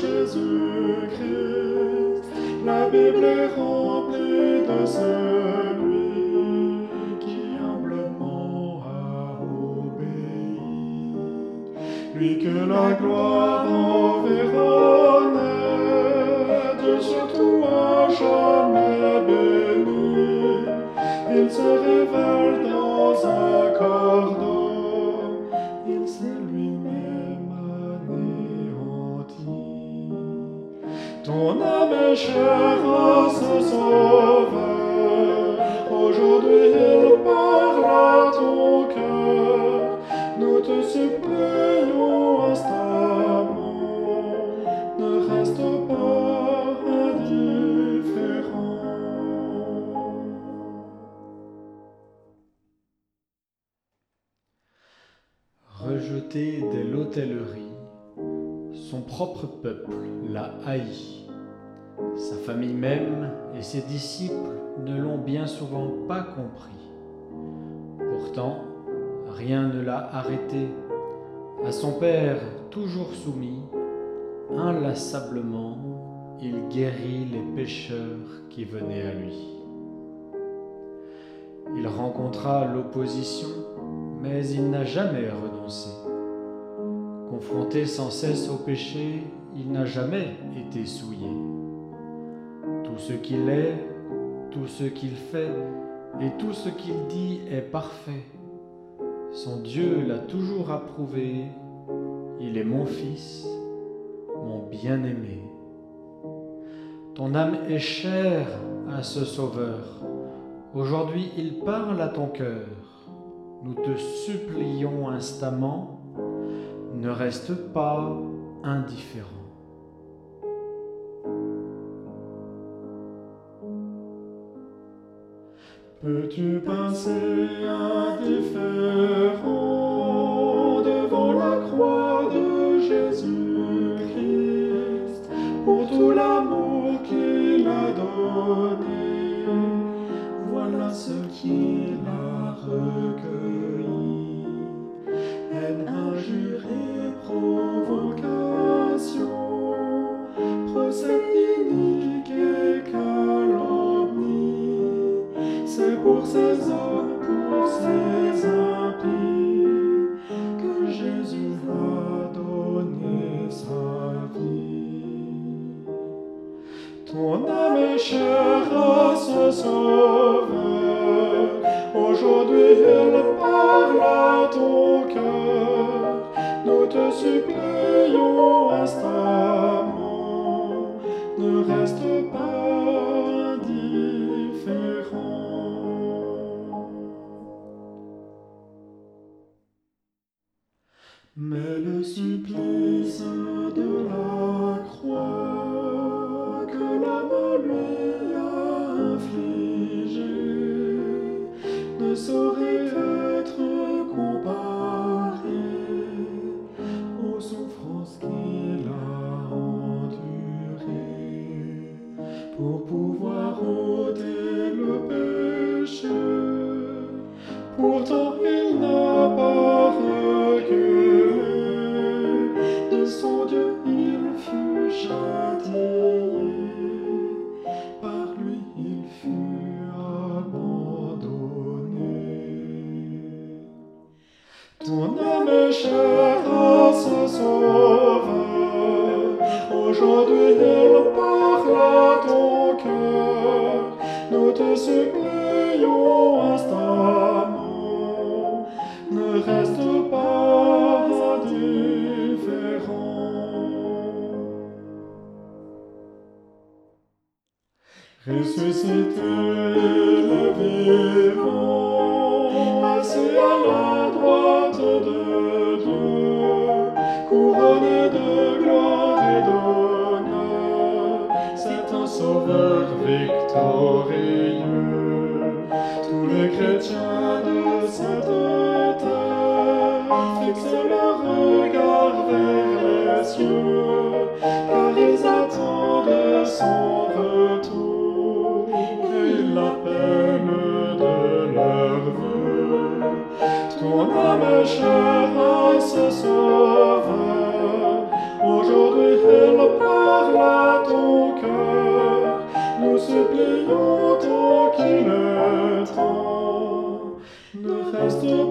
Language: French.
Jésus-Christ, la Bible est remplie de celui qui humblement a obéi, lui que la gloire enverra Dieu surtout à jamais béni, il se révèle dans un cordon. Ton âme chère ce sauveur, aujourd'hui il parle à ton cœur. Nous te supplions instamment, ne reste pas indifférent. Rejeté dès l'hôtellerie, son propre peuple l'a haï. Sa famille même et ses disciples ne l'ont bien souvent pas compris. Pourtant, rien ne l'a arrêté. À son Père toujours soumis, inlassablement, il guérit les pécheurs qui venaient à lui. Il rencontra l'opposition, mais il n'a jamais renoncé. Confronté sans cesse au péché, il n'a jamais été souillé. Tout ce qu'il est, tout ce qu'il fait et tout ce qu'il dit est parfait. Son Dieu l'a toujours approuvé. Il est mon fils, mon bien-aimé. Ton âme est chère à ce Sauveur. Aujourd'hui, il parle à ton cœur. Nous te supplions instamment, ne reste pas indifférent. Peux-tu passer indifférent devant la croix de Jésus-Christ pour tout l'amour qu'il a donné? Voilà ce qu'il a recueilli. À ce Sauveur, aujourd'hui il parle à ton cœur. Nous te supplions instamment, ne reste pas indifférent. Mais le supplice Ton âme chère à ce Sauveur, aujourd'hui il parle à ton cœur, nous te supplions instamment, ne reste Ressuscité, le vivant, assis à la droite de Dieu, couronné de gloire et d'honneur, c'est un sauveur victorieux. Tous les chrétiens de cette terre fixent leur regard vers les cieux, car ils attendent son Christ.